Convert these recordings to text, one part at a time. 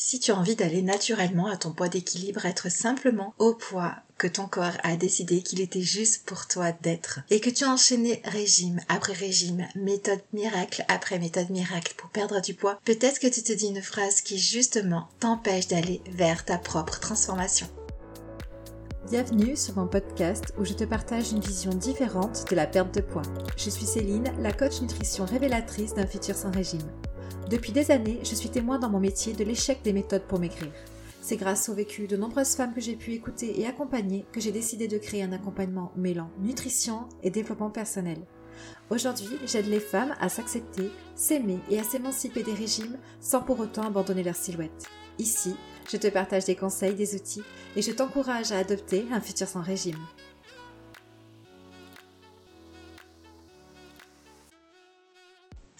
Si tu as envie d'aller naturellement à ton poids d'équilibre, être simplement au poids que ton corps a décidé qu'il était juste pour toi d'être et que tu as enchaîné régime après régime, méthode miracle après méthode miracle pour perdre du poids, peut-être que tu te dis une phrase qui justement t'empêche d'aller vers ta propre transformation. Bienvenue sur mon podcast où je te partage une vision différente de la perte de poids. Je suis Céline, la coach nutrition révélatrice d'un futur sans régime. Depuis des années, je suis témoin dans mon métier de l'échec des méthodes pour maigrir. C'est grâce au vécu de nombreuses femmes que j'ai pu écouter et accompagner que j'ai décidé de créer un accompagnement mêlant nutrition et développement personnel. Aujourd'hui, j'aide les femmes à s'accepter, s'aimer et à s'émanciper des régimes sans pour autant abandonner leur silhouette. Ici, je te partage des conseils, des outils et je t'encourage à adopter un futur sans régime.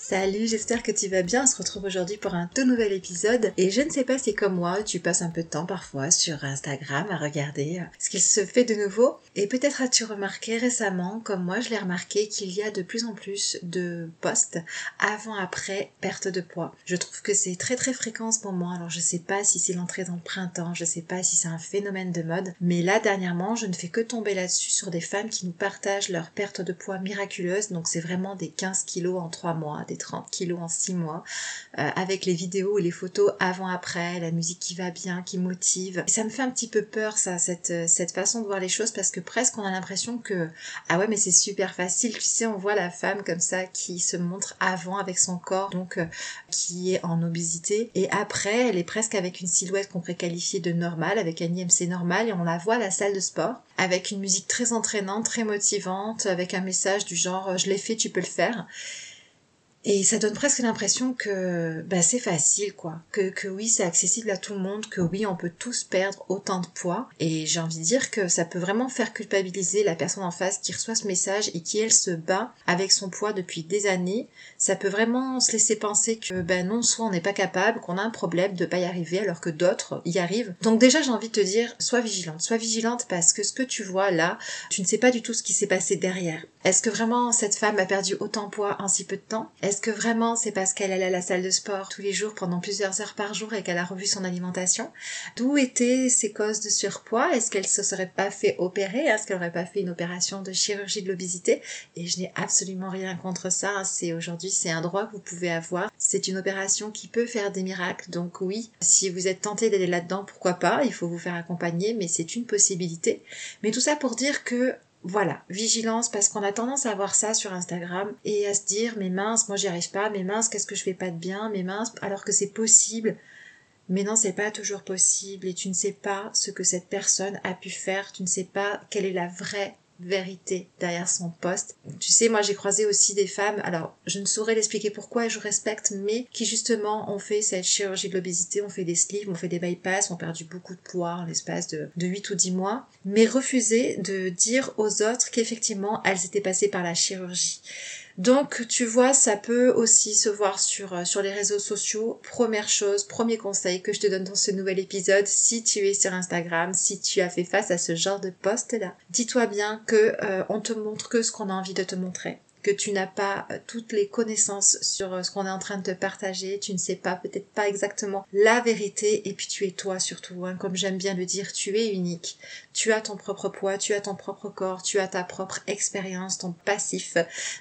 Salut, j'espère que tu vas bien. On se retrouve aujourd'hui pour un tout nouvel épisode. Et je ne sais pas si comme moi, tu passes un peu de temps parfois sur Instagram à regarder euh, ce qu'il se fait de nouveau. Et peut-être as-tu remarqué récemment, comme moi je l'ai remarqué, qu'il y a de plus en plus de posts avant-après perte de poids. Je trouve que c'est très très fréquent en ce moment. Alors je sais pas si c'est l'entrée dans le printemps, je sais pas si c'est un phénomène de mode. Mais là, dernièrement, je ne fais que tomber là-dessus sur des femmes qui nous partagent leur perte de poids miraculeuse. Donc c'est vraiment des 15 kilos en 3 mois, 30 kilos en 6 mois, euh, avec les vidéos et les photos avant-après, la musique qui va bien, qui motive. Et ça me fait un petit peu peur, ça, cette, euh, cette façon de voir les choses, parce que presque on a l'impression que, ah ouais, mais c'est super facile, tu sais, on voit la femme comme ça qui se montre avant avec son corps, donc euh, qui est en obésité, et après, elle est presque avec une silhouette qu'on pourrait qualifier de normale, avec un IMC normal, et on la voit à la salle de sport, avec une musique très entraînante, très motivante, avec un message du genre, je l'ai fait, tu peux le faire. Et ça donne presque l'impression que bah, c'est facile, quoi. Que, que oui, c'est accessible à tout le monde, que oui, on peut tous perdre autant de poids. Et j'ai envie de dire que ça peut vraiment faire culpabiliser la personne en face qui reçoit ce message et qui, elle, se bat avec son poids depuis des années. Ça peut vraiment se laisser penser que, ben non, soit on n'est pas capable, qu'on a un problème de pas y arriver alors que d'autres y arrivent. Donc déjà, j'ai envie de te dire, sois vigilante. Sois vigilante parce que ce que tu vois là, tu ne sais pas du tout ce qui s'est passé derrière. Est-ce que vraiment cette femme a perdu autant de poids en si peu de temps? Est-ce que vraiment c'est parce qu'elle allait à la salle de sport tous les jours pendant plusieurs heures par jour et qu'elle a revu son alimentation? D'où étaient ses causes de surpoids? Est-ce qu'elle se serait pas fait opérer? Est-ce qu'elle aurait pas fait une opération de chirurgie de l'obésité? Et je n'ai absolument rien contre ça. C'est aujourd'hui c'est un droit que vous pouvez avoir. C'est une opération qui peut faire des miracles. Donc oui, si vous êtes tenté d'aller là-dedans, pourquoi pas? Il faut vous faire accompagner, mais c'est une possibilité. Mais tout ça pour dire que voilà, vigilance parce qu'on a tendance à voir ça sur Instagram et à se dire mais mince, moi j'y arrive pas, mais mince, qu'est-ce que je fais pas de bien, mais mince, alors que c'est possible. Mais non, c'est pas toujours possible et tu ne sais pas ce que cette personne a pu faire, tu ne sais pas quelle est la vraie vérité derrière son poste. Tu sais, moi j'ai croisé aussi des femmes, alors je ne saurais l'expliquer pourquoi je respecte, mais qui justement ont fait cette chirurgie de l'obésité, ont fait des sleeves, ont fait des bypass, ont perdu beaucoup de poids en l'espace de, de 8 ou 10 mois, mais refusaient de dire aux autres qu'effectivement elles étaient passées par la chirurgie. Donc tu vois, ça peut aussi se voir sur, euh, sur les réseaux sociaux. Première chose, premier conseil que je te donne dans ce nouvel épisode, si tu es sur Instagram, si tu as fait face à ce genre de post là, dis-toi bien que euh, on te montre que ce qu'on a envie de te montrer tu n'as pas euh, toutes les connaissances sur euh, ce qu'on est en train de te partager, tu ne sais pas peut-être pas exactement la vérité et puis tu es toi surtout, hein. comme j'aime bien le dire, tu es unique, tu as ton propre poids, tu as ton propre corps, tu as ta propre expérience, ton passif,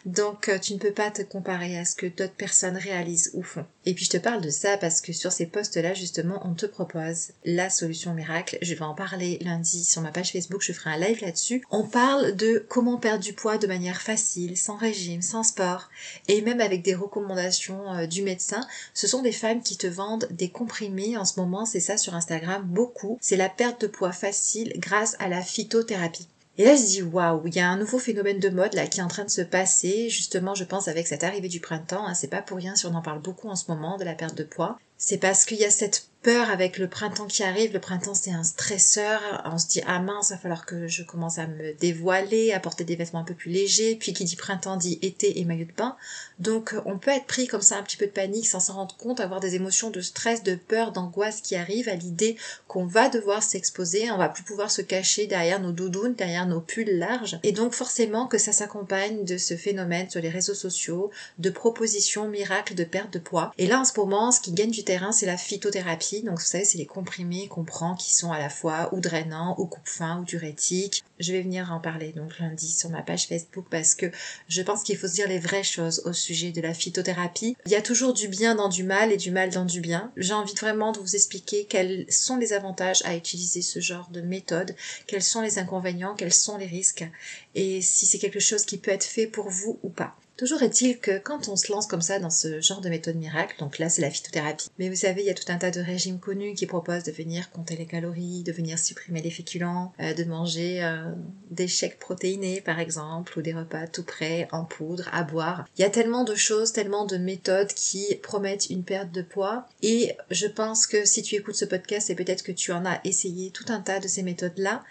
donc euh, tu ne peux pas te comparer à ce que d'autres personnes réalisent ou font. Et puis je te parle de ça parce que sur ces postes-là justement on te propose la solution miracle, je vais en parler lundi sur ma page Facebook, je ferai un live là-dessus, on parle de comment perdre du poids de manière facile, sans régime, sans sport, et même avec des recommandations euh, du médecin. Ce sont des femmes qui te vendent des comprimés. En ce moment, c'est ça sur Instagram, beaucoup. C'est la perte de poids facile grâce à la phytothérapie. Et là, je dis waouh, il y a un nouveau phénomène de mode là qui est en train de se passer. Justement, je pense avec cette arrivée du printemps, hein, c'est pas pour rien si on en parle beaucoup en ce moment de la perte de poids. C'est parce qu'il y a cette peur avec le printemps qui arrive. Le printemps, c'est un stresseur. On se dit, ah mince, va falloir que je commence à me dévoiler, à porter des vêtements un peu plus légers. Puis qui dit printemps dit été et maillot de bain. Donc, on peut être pris comme ça un petit peu de panique sans s'en rendre compte, avoir des émotions de stress, de peur, d'angoisse qui arrivent à l'idée qu'on va devoir s'exposer. On va plus pouvoir se cacher derrière nos doudounes, derrière nos pulls larges. Et donc, forcément que ça s'accompagne de ce phénomène sur les réseaux sociaux, de propositions miracles de perte de poids. Et là, en ce moment, ce qui gagne du terrain, c'est la phytothérapie Donc, vous savez, c'est les comprimés qu'on prend qui sont à la fois ou drainants, ou coupe-faim, ou diurétiques. Je vais venir en parler donc lundi sur ma page Facebook parce que je pense qu'il faut se dire les vraies choses au sujet de la phytothérapie. Il y a toujours du bien dans du mal et du mal dans du bien. J'ai envie vraiment de vous expliquer quels sont les avantages à utiliser ce genre de méthode, quels sont les inconvénients, quels sont les risques et si c'est quelque chose qui peut être fait pour vous ou pas. Toujours est-il que quand on se lance comme ça dans ce genre de méthode miracle, donc là c'est la phytothérapie, mais vous savez, il y a tout un tas de régimes connus qui proposent de venir compter les calories, de venir supprimer les féculents, euh, de manger euh, des chèques protéinés par exemple, ou des repas tout prêts en poudre à boire. Il y a tellement de choses, tellement de méthodes qui promettent une perte de poids, et je pense que si tu écoutes ce podcast, et peut-être que tu en as essayé tout un tas de ces méthodes-là,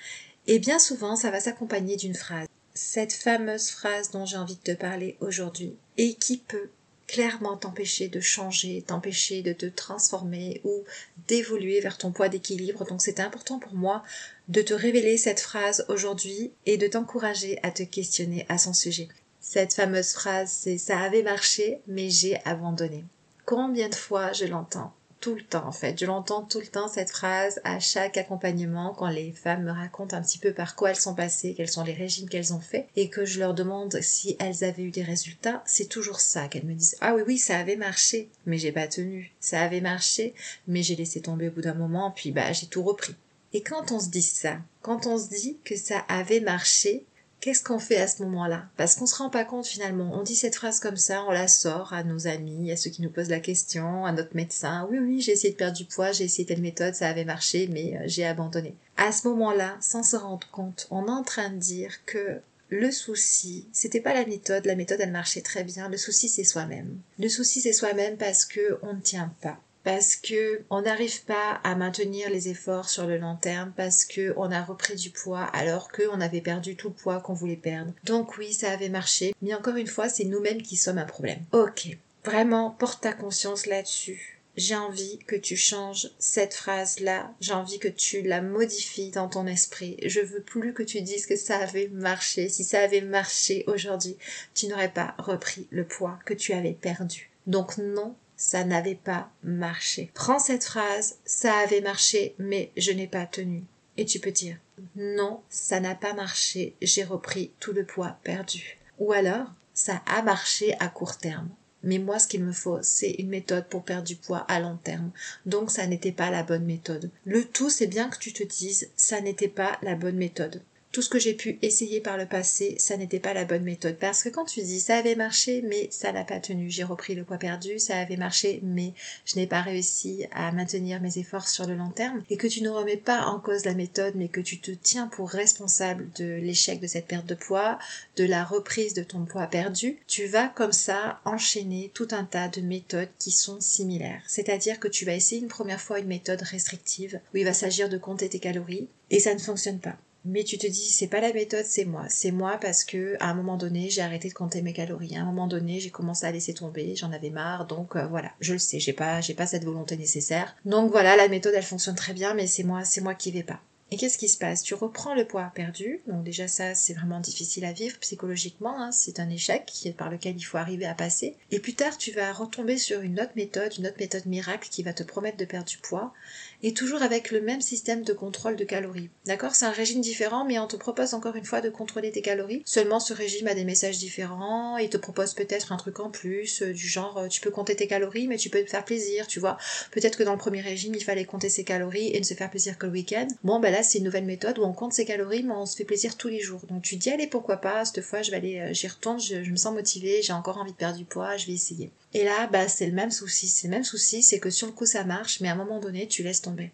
et bien souvent ça va s'accompagner d'une phrase cette fameuse phrase dont j'ai envie de te parler aujourd'hui et qui peut clairement t'empêcher de changer, t'empêcher de te transformer ou d'évoluer vers ton poids d'équilibre. Donc c'est important pour moi de te révéler cette phrase aujourd'hui et de t'encourager à te questionner à son sujet. Cette fameuse phrase, c'est ça avait marché, mais j'ai abandonné. Combien de fois je l'entends tout le temps en fait. Je l'entends tout le temps cette phrase à chaque accompagnement quand les femmes me racontent un petit peu par quoi elles sont passées, quels sont les régimes qu'elles ont fait et que je leur demande si elles avaient eu des résultats, c'est toujours ça qu'elles me disent. Ah oui oui, ça avait marché, mais j'ai pas tenu. Ça avait marché, mais j'ai laissé tomber au bout d'un moment puis bah j'ai tout repris. Et quand on se dit ça, quand on se dit que ça avait marché, Qu'est-ce qu'on fait à ce moment-là? Parce qu'on se rend pas compte finalement. On dit cette phrase comme ça, on la sort à nos amis, à ceux qui nous posent la question, à notre médecin. Oui, oui, j'ai essayé de perdre du poids, j'ai essayé telle méthode, ça avait marché, mais euh, j'ai abandonné. À ce moment-là, sans se rendre compte, on est en train de dire que le souci, c'était pas la méthode, la méthode elle marchait très bien, le souci c'est soi-même. Le souci c'est soi-même parce que on ne tient pas parce que on n'arrive pas à maintenir les efforts sur le long terme parce que on a repris du poids alors qu'on avait perdu tout le poids qu'on voulait perdre. Donc oui, ça avait marché, mais encore une fois, c'est nous-mêmes qui sommes un problème. Ok, vraiment, porte ta conscience là-dessus. J'ai envie que tu changes cette phrase-là. J'ai envie que tu la modifies dans ton esprit. Je veux plus que tu dises que ça avait marché. Si ça avait marché aujourd'hui, tu n'aurais pas repris le poids que tu avais perdu. Donc non, ça n'avait pas marché. Prends cette phrase, ça avait marché, mais je n'ai pas tenu. Et tu peux dire, non, ça n'a pas marché, j'ai repris tout le poids perdu. Ou alors, ça a marché à court terme. Mais moi, ce qu'il me faut, c'est une méthode pour perdre du poids à long terme. Donc, ça n'était pas la bonne méthode. Le tout, c'est bien que tu te dises, ça n'était pas la bonne méthode tout ce que j'ai pu essayer par le passé, ça n'était pas la bonne méthode. Parce que quand tu dis ça avait marché, mais ça n'a pas tenu, j'ai repris le poids perdu, ça avait marché, mais je n'ai pas réussi à maintenir mes efforts sur le long terme, et que tu ne remets pas en cause la méthode, mais que tu te tiens pour responsable de l'échec de cette perte de poids, de la reprise de ton poids perdu, tu vas comme ça enchaîner tout un tas de méthodes qui sont similaires. C'est-à-dire que tu vas essayer une première fois une méthode restrictive, où il va s'agir de compter tes calories, et ça ne fonctionne pas mais tu te dis c'est pas la méthode c'est moi. C'est moi parce que à un moment donné j'ai arrêté de compter mes calories. À un moment donné j'ai commencé à laisser tomber. J'en avais marre. Donc euh, voilà. Je le sais. J'ai pas j'ai pas cette volonté nécessaire. Donc voilà. La méthode elle fonctionne très bien mais c'est moi c'est moi qui vais pas et qu'est-ce qui se passe? Tu reprends le poids perdu, donc déjà ça c'est vraiment difficile à vivre psychologiquement, hein. c'est un échec par lequel il faut arriver à passer. Et plus tard tu vas retomber sur une autre méthode, une autre méthode miracle qui va te promettre de perdre du poids, et toujours avec le même système de contrôle de calories. D'accord? C'est un régime différent, mais on te propose encore une fois de contrôler tes calories. Seulement ce régime a des messages différents, il te propose peut-être un truc en plus, euh, du genre euh, tu peux compter tes calories, mais tu peux te faire plaisir, tu vois. Peut-être que dans le premier régime il fallait compter ses calories et ne se faire plaisir que le week-end. Bon ben c'est une nouvelle méthode où on compte ses calories, mais on se fait plaisir tous les jours. Donc tu dis allez pourquoi pas, cette fois je vais aller, euh, j'y retourne, je, je me sens motivée, j'ai encore envie de perdre du poids, je vais essayer. Et là, bah, c'est le même souci. C'est le même souci, c'est que sur le coup ça marche, mais à un moment donné, tu laisses tomber.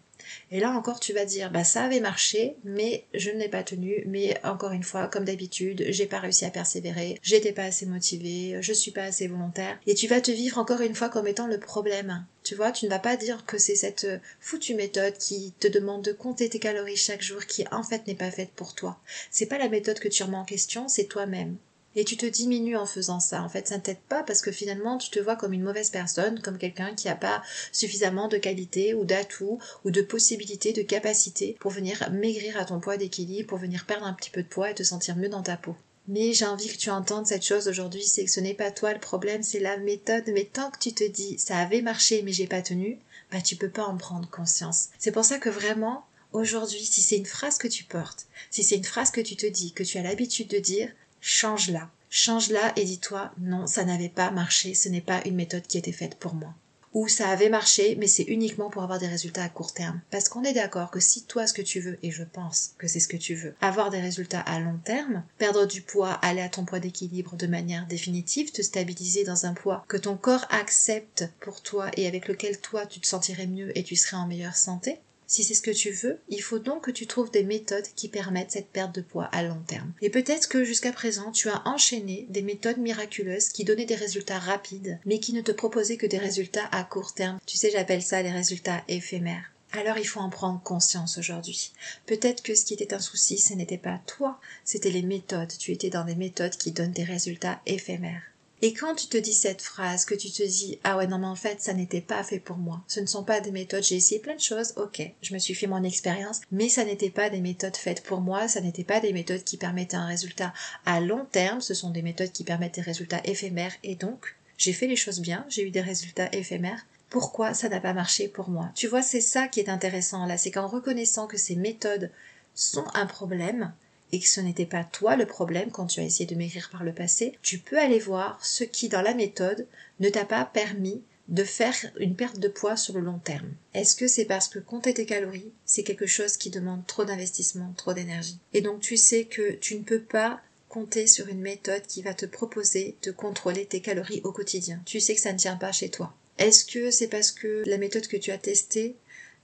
Et là encore, tu vas dire, bah ça avait marché, mais je ne l'ai pas tenu. Mais encore une fois, comme d'habitude, j'ai pas réussi à persévérer, j'étais pas assez motivée, je suis pas assez volontaire. Et tu vas te vivre encore une fois comme étant le problème. Tu vois, tu ne vas pas dire que c'est cette foutue méthode qui te demande de compter tes calories chaque jour qui en fait n'est pas faite pour toi. C'est pas la méthode que tu remets en question, c'est toi-même et tu te diminues en faisant ça. En fait, ça ne t'aide pas parce que finalement, tu te vois comme une mauvaise personne, comme quelqu'un qui n'a pas suffisamment de qualité ou d'atouts ou de possibilités, de capacités pour venir maigrir à ton poids d'équilibre, pour venir perdre un petit peu de poids et te sentir mieux dans ta peau. Mais j'ai envie que tu entendes cette chose aujourd'hui, c'est que ce n'est pas toi le problème, c'est la méthode. Mais tant que tu te dis ça avait marché mais j'ai pas tenu, bah tu peux pas en prendre conscience. C'est pour ça que vraiment, aujourd'hui, si c'est une phrase que tu portes, si c'est une phrase que tu te dis, que tu as l'habitude de dire, change-la. Change-la et dis-toi, non, ça n'avait pas marché, ce n'est pas une méthode qui était faite pour moi ou ça avait marché, mais c'est uniquement pour avoir des résultats à court terme. Parce qu'on est d'accord que si toi ce que tu veux, et je pense que c'est ce que tu veux, avoir des résultats à long terme, perdre du poids, aller à ton poids d'équilibre de manière définitive, te stabiliser dans un poids que ton corps accepte pour toi et avec lequel toi tu te sentirais mieux et tu serais en meilleure santé, si c'est ce que tu veux, il faut donc que tu trouves des méthodes qui permettent cette perte de poids à long terme. Et peut-être que jusqu'à présent, tu as enchaîné des méthodes miraculeuses qui donnaient des résultats rapides, mais qui ne te proposaient que des résultats à court terme. Tu sais, j'appelle ça les résultats éphémères. Alors il faut en prendre conscience aujourd'hui. Peut-être que ce qui était un souci, ce n'était pas toi, c'était les méthodes. Tu étais dans des méthodes qui donnent des résultats éphémères. Et quand tu te dis cette phrase, que tu te dis ah ouais non mais en fait ça n'était pas fait pour moi, ce ne sont pas des méthodes, j'ai essayé plein de choses, ok, je me suis fait mon expérience, mais ça n'était pas des méthodes faites pour moi, ça n'était pas des méthodes qui permettaient un résultat à long terme, ce sont des méthodes qui permettent des résultats éphémères. Et donc j'ai fait les choses bien, j'ai eu des résultats éphémères, pourquoi ça n'a pas marché pour moi? Tu vois, c'est ça qui est intéressant là, c'est qu'en reconnaissant que ces méthodes sont un problème, et que ce n'était pas toi le problème quand tu as essayé de maigrir par le passé, tu peux aller voir ce qui dans la méthode ne t'a pas permis de faire une perte de poids sur le long terme. Est-ce que c'est parce que compter tes calories, c'est quelque chose qui demande trop d'investissement, trop d'énergie? Et donc tu sais que tu ne peux pas compter sur une méthode qui va te proposer de contrôler tes calories au quotidien. Tu sais que ça ne tient pas chez toi. Est-ce que c'est parce que la méthode que tu as testée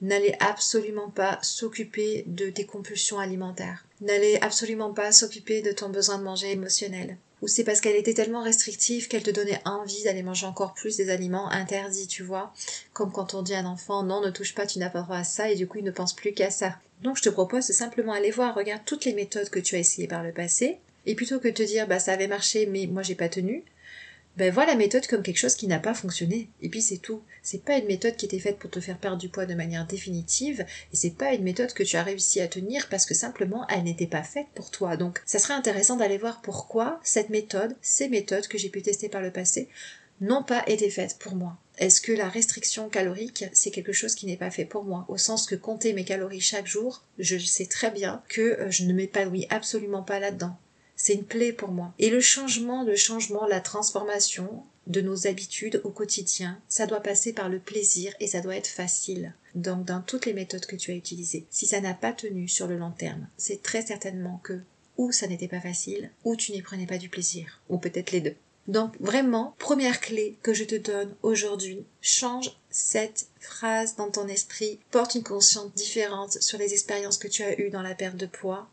n'allait absolument pas s'occuper de tes compulsions alimentaires, n'allait absolument pas s'occuper de ton besoin de manger émotionnel. Ou c'est parce qu'elle était tellement restrictive qu'elle te donnait envie d'aller manger encore plus des aliments interdits, tu vois. Comme quand on dit à un enfant, non, ne touche pas, tu n'as pas droit à ça, et du coup il ne pense plus qu'à ça. Donc je te propose de simplement aller voir, regarde toutes les méthodes que tu as essayées par le passé, et plutôt que de te dire, bah ça avait marché, mais moi j'ai pas tenu, ben vois la méthode comme quelque chose qui n'a pas fonctionné. Et puis c'est tout. C'est pas une méthode qui était faite pour te faire perdre du poids de manière définitive, et c'est pas une méthode que tu as réussi à tenir parce que simplement elle n'était pas faite pour toi. Donc ça serait intéressant d'aller voir pourquoi cette méthode, ces méthodes que j'ai pu tester par le passé, n'ont pas été faites pour moi. Est-ce que la restriction calorique, c'est quelque chose qui n'est pas fait pour moi? Au sens que compter mes calories chaque jour, je sais très bien que euh, je ne m'épanouis absolument pas là-dedans c'est une plaie pour moi. Et le changement, le changement, la transformation de nos habitudes au quotidien, ça doit passer par le plaisir et ça doit être facile. Donc dans toutes les méthodes que tu as utilisées, si ça n'a pas tenu sur le long terme, c'est très certainement que ou ça n'était pas facile, ou tu n'y prenais pas du plaisir, ou peut-être les deux. Donc vraiment, première clé que je te donne aujourd'hui, change cette phrase dans ton esprit, porte une conscience différente sur les expériences que tu as eues dans la perte de poids,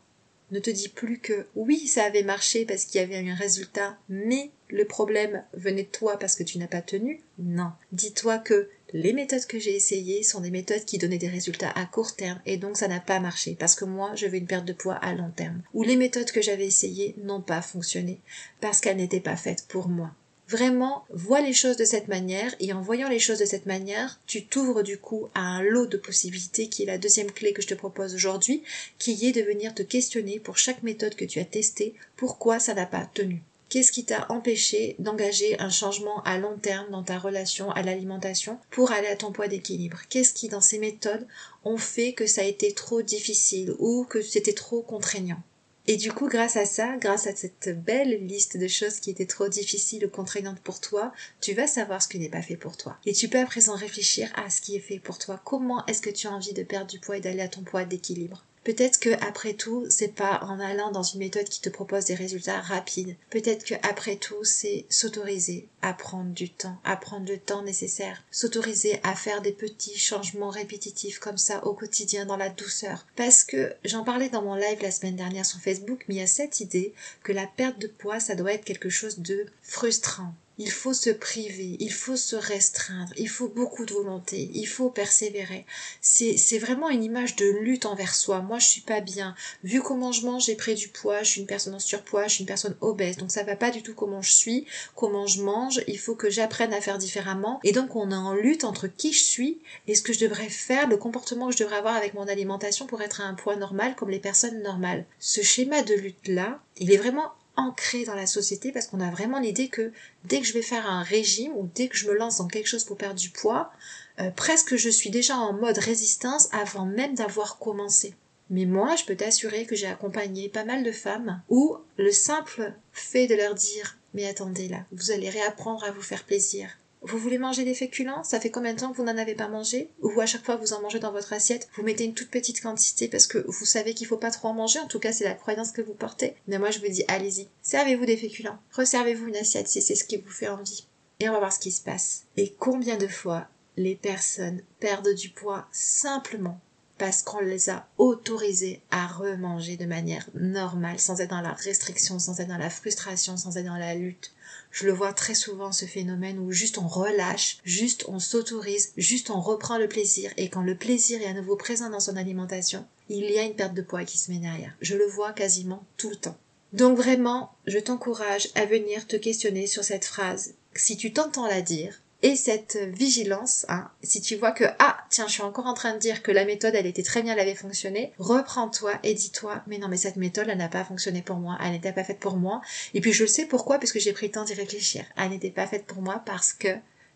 ne te dis plus que oui, ça avait marché parce qu'il y avait eu un résultat, mais le problème venait de toi parce que tu n'as pas tenu. Non. Dis-toi que les méthodes que j'ai essayées sont des méthodes qui donnaient des résultats à court terme et donc ça n'a pas marché parce que moi je veux une perte de poids à long terme. Ou les méthodes que j'avais essayées n'ont pas fonctionné parce qu'elles n'étaient pas faites pour moi. Vraiment, vois les choses de cette manière et en voyant les choses de cette manière, tu t'ouvres du coup à un lot de possibilités qui est la deuxième clé que je te propose aujourd'hui, qui est de venir te questionner pour chaque méthode que tu as testée, pourquoi ça n'a pas tenu. Qu'est-ce qui t'a empêché d'engager un changement à long terme dans ta relation à l'alimentation pour aller à ton poids d'équilibre? Qu'est-ce qui dans ces méthodes ont fait que ça a été trop difficile ou que c'était trop contraignant? Et du coup, grâce à ça, grâce à cette belle liste de choses qui étaient trop difficiles ou contraignantes pour toi, tu vas savoir ce qui n'est pas fait pour toi. Et tu peux à présent réfléchir à ce qui est fait pour toi. Comment est-ce que tu as envie de perdre du poids et d'aller à ton poids d'équilibre? Peut-être que après tout, c'est pas en allant dans une méthode qui te propose des résultats rapides. Peut-être que après tout, c'est s'autoriser à prendre du temps, à prendre le temps nécessaire, s'autoriser à faire des petits changements répétitifs comme ça au quotidien dans la douceur. Parce que j'en parlais dans mon live la semaine dernière sur Facebook, mais il y a cette idée que la perte de poids, ça doit être quelque chose de frustrant il faut se priver, il faut se restreindre, il faut beaucoup de volonté, il faut persévérer. C'est, vraiment une image de lutte envers soi. Moi, je suis pas bien. Vu comment je mange, j'ai pris du poids, je suis une personne en surpoids, je suis une personne obèse. Donc ça va pas du tout comment je suis, comment je mange. Il faut que j'apprenne à faire différemment. Et donc on est en lutte entre qui je suis et ce que je devrais faire, le comportement que je devrais avoir avec mon alimentation pour être à un poids normal comme les personnes normales. Ce schéma de lutte là, il est vraiment ancré dans la société parce qu'on a vraiment l'idée que dès que je vais faire un régime ou dès que je me lance dans quelque chose pour perdre du poids, euh, presque je suis déjà en mode résistance avant même d'avoir commencé. Mais moi, je peux t'assurer que j'ai accompagné pas mal de femmes où le simple fait de leur dire mais attendez là, vous allez réapprendre à vous faire plaisir. Vous voulez manger des féculents? Ça fait combien de temps que vous n'en avez pas mangé? Ou à chaque fois que vous en mangez dans votre assiette, vous mettez une toute petite quantité parce que vous savez qu'il faut pas trop en manger. En tout cas, c'est la croyance que vous portez. Mais moi, je vous dis, allez-y. Servez-vous des féculents. Reservez-vous une assiette si c'est ce qui vous fait envie. Et on va voir ce qui se passe. Et combien de fois les personnes perdent du poids simplement parce qu'on les a autorisés à remanger de manière normale, sans être dans la restriction, sans être dans la frustration, sans être dans la lutte. Je le vois très souvent ce phénomène où juste on relâche, juste on s'autorise, juste on reprend le plaisir et quand le plaisir est à nouveau présent dans son alimentation, il y a une perte de poids qui se met derrière. Je le vois quasiment tout le temps. Donc vraiment, je t'encourage à venir te questionner sur cette phrase. Si tu t'entends la dire, et cette vigilance, hein, si tu vois que ah tiens je suis encore en train de dire que la méthode elle était très bien, elle avait fonctionné, reprends-toi et dis-toi mais non mais cette méthode elle n'a pas fonctionné pour moi, elle n'était pas faite pour moi. Et puis je le sais pourquoi parce que j'ai pris le temps d'y réfléchir, elle n'était pas faite pour moi parce que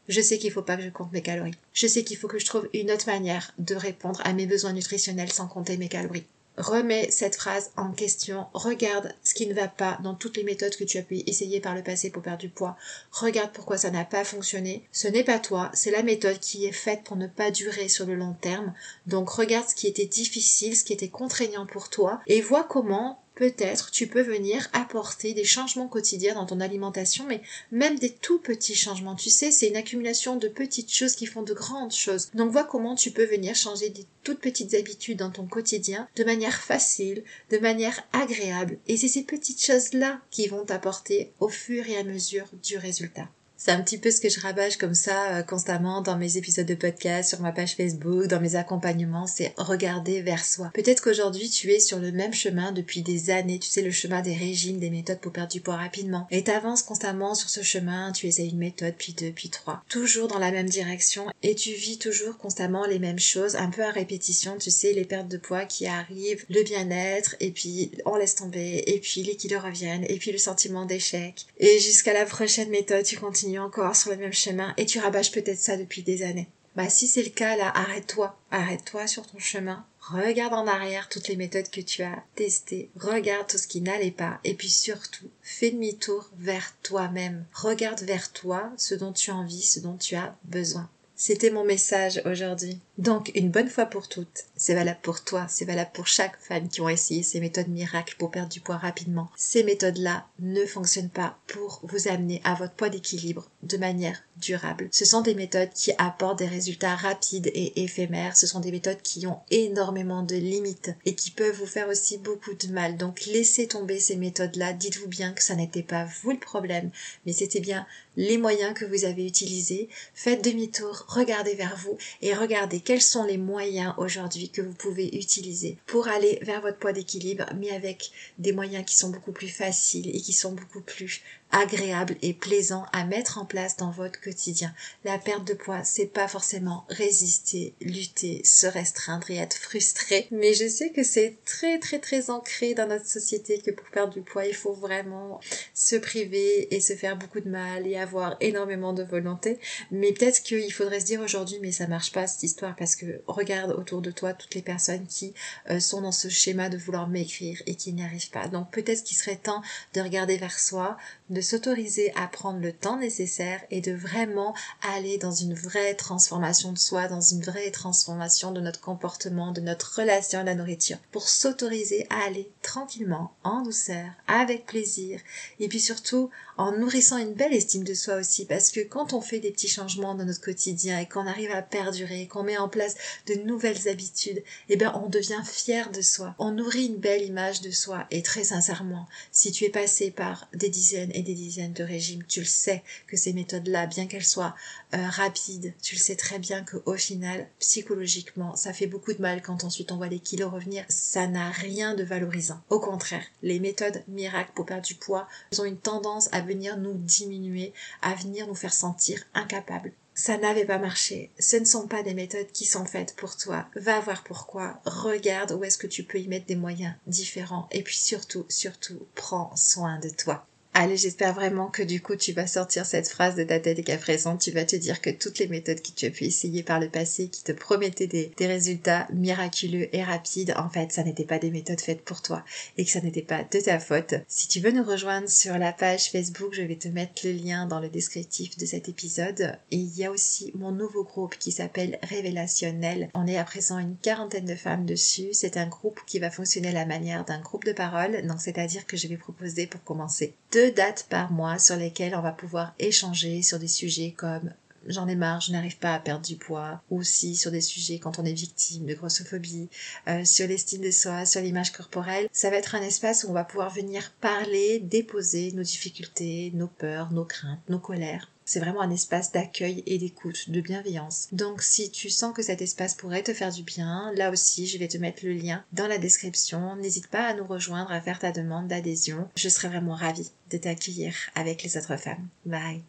je sais qu'il faut pas que je compte mes calories. Je sais qu'il faut que je trouve une autre manière de répondre à mes besoins nutritionnels sans compter mes calories remets cette phrase en question, regarde ce qui ne va pas dans toutes les méthodes que tu as pu essayer par le passé pour perdre du poids, regarde pourquoi ça n'a pas fonctionné. Ce n'est pas toi, c'est la méthode qui est faite pour ne pas durer sur le long terme. Donc regarde ce qui était difficile, ce qui était contraignant pour toi et vois comment peut-être tu peux venir apporter des changements quotidiens dans ton alimentation, mais même des tout petits changements. Tu sais, c'est une accumulation de petites choses qui font de grandes choses. Donc vois comment tu peux venir changer des toutes petites habitudes dans ton quotidien de manière facile, de manière agréable. Et c'est ces petites choses-là qui vont t'apporter au fur et à mesure du résultat. C'est un petit peu ce que je rabâche comme ça euh, constamment dans mes épisodes de podcast, sur ma page Facebook, dans mes accompagnements, c'est regarder vers soi. Peut-être qu'aujourd'hui tu es sur le même chemin depuis des années, tu sais le chemin des régimes, des méthodes pour perdre du poids rapidement. Et t'avances constamment sur ce chemin, tu essayes une méthode, puis deux, puis trois. Toujours dans la même direction et tu vis toujours constamment les mêmes choses, un peu à répétition, tu sais, les pertes de poids qui arrivent, le bien-être, et puis on laisse tomber, et puis les kilos reviennent, et puis le sentiment d'échec. Et jusqu'à la prochaine méthode, tu continues encore sur le même chemin et tu rabâches peut-être ça depuis des années. Bah si c'est le cas là, arrête-toi, arrête-toi sur ton chemin, regarde en arrière toutes les méthodes que tu as testées, regarde tout ce qui n'allait pas et puis surtout fais demi-tour vers toi-même, regarde vers toi ce dont tu as envie, ce dont tu as besoin. C'était mon message aujourd'hui. Donc, une bonne fois pour toutes, c'est valable pour toi, c'est valable pour chaque femme qui ont essayé ces méthodes miracles pour perdre du poids rapidement. Ces méthodes-là ne fonctionnent pas pour vous amener à votre poids d'équilibre de manière durable. Ce sont des méthodes qui apportent des résultats rapides et éphémères. Ce sont des méthodes qui ont énormément de limites et qui peuvent vous faire aussi beaucoup de mal. Donc, laissez tomber ces méthodes-là. Dites-vous bien que ça n'était pas vous le problème, mais c'était bien les moyens que vous avez utilisés. Faites demi-tour, regardez vers vous et regardez quels sont les moyens aujourd'hui que vous pouvez utiliser pour aller vers votre poids d'équilibre, mais avec des moyens qui sont beaucoup plus faciles et qui sont beaucoup plus agréable et plaisant à mettre en place dans votre quotidien. La perte de poids, c'est pas forcément résister, lutter, se restreindre et être frustré, mais je sais que c'est très très très ancré dans notre société que pour perdre du poids, il faut vraiment se priver et se faire beaucoup de mal et avoir énormément de volonté. Mais peut-être qu'il faudrait se dire aujourd'hui, mais ça marche pas cette histoire parce que regarde autour de toi toutes les personnes qui euh, sont dans ce schéma de vouloir m'écrire et qui n'y arrivent pas. Donc peut-être qu'il serait temps de regarder vers soi, de s'autoriser à prendre le temps nécessaire et de vraiment aller dans une vraie transformation de soi, dans une vraie transformation de notre comportement, de notre relation à la nourriture, pour s'autoriser à aller tranquillement, en douceur, avec plaisir, et puis surtout en nourrissant une belle estime de soi aussi, parce que quand on fait des petits changements dans notre quotidien et qu'on arrive à perdurer, qu'on met en place de nouvelles habitudes, eh bien on devient fier de soi, on nourrit une belle image de soi, et très sincèrement, si tu es passé par des dizaines des dizaines de régimes, tu le sais que ces méthodes-là, bien qu'elles soient euh, rapides, tu le sais très bien qu'au final, psychologiquement, ça fait beaucoup de mal quand ensuite on voit les kilos revenir. Ça n'a rien de valorisant. Au contraire, les méthodes miracles pour perdre du poids, ont une tendance à venir nous diminuer, à venir nous faire sentir incapables ça n'avait pas marché. Ce ne sont pas des méthodes qui sont faites pour toi. Va voir pourquoi. Regarde où est-ce que tu peux y mettre des moyens différents. Et puis surtout, surtout, prends soin de toi. Allez, j'espère vraiment que du coup tu vas sortir cette phrase de ta tête et qu'à présent tu vas te dire que toutes les méthodes que tu as pu essayer par le passé qui te promettaient des, résultats miraculeux et rapides, en fait ça n'était pas des méthodes faites pour toi et que ça n'était pas de ta faute. Si tu veux nous rejoindre sur la page Facebook, je vais te mettre le lien dans le descriptif de cet épisode. Et il y a aussi mon nouveau groupe qui s'appelle Révélationnel. On est à présent une quarantaine de femmes dessus. C'est un groupe qui va fonctionner à la manière d'un groupe de parole. Donc c'est-à-dire que je vais proposer pour commencer dates par mois sur lesquelles on va pouvoir échanger sur des sujets comme j'en ai marre, je n'arrive pas à perdre du poids, ou aussi sur des sujets quand on est victime de grossophobie, euh, sur l'estime de soi, sur l'image corporelle. Ça va être un espace où on va pouvoir venir parler, déposer nos difficultés, nos peurs, nos craintes, nos colères. C'est vraiment un espace d'accueil et d'écoute, de bienveillance. Donc si tu sens que cet espace pourrait te faire du bien, là aussi je vais te mettre le lien dans la description. N'hésite pas à nous rejoindre, à faire ta demande d'adhésion. Je serai vraiment ravie de t'accueillir avec les autres femmes. Bye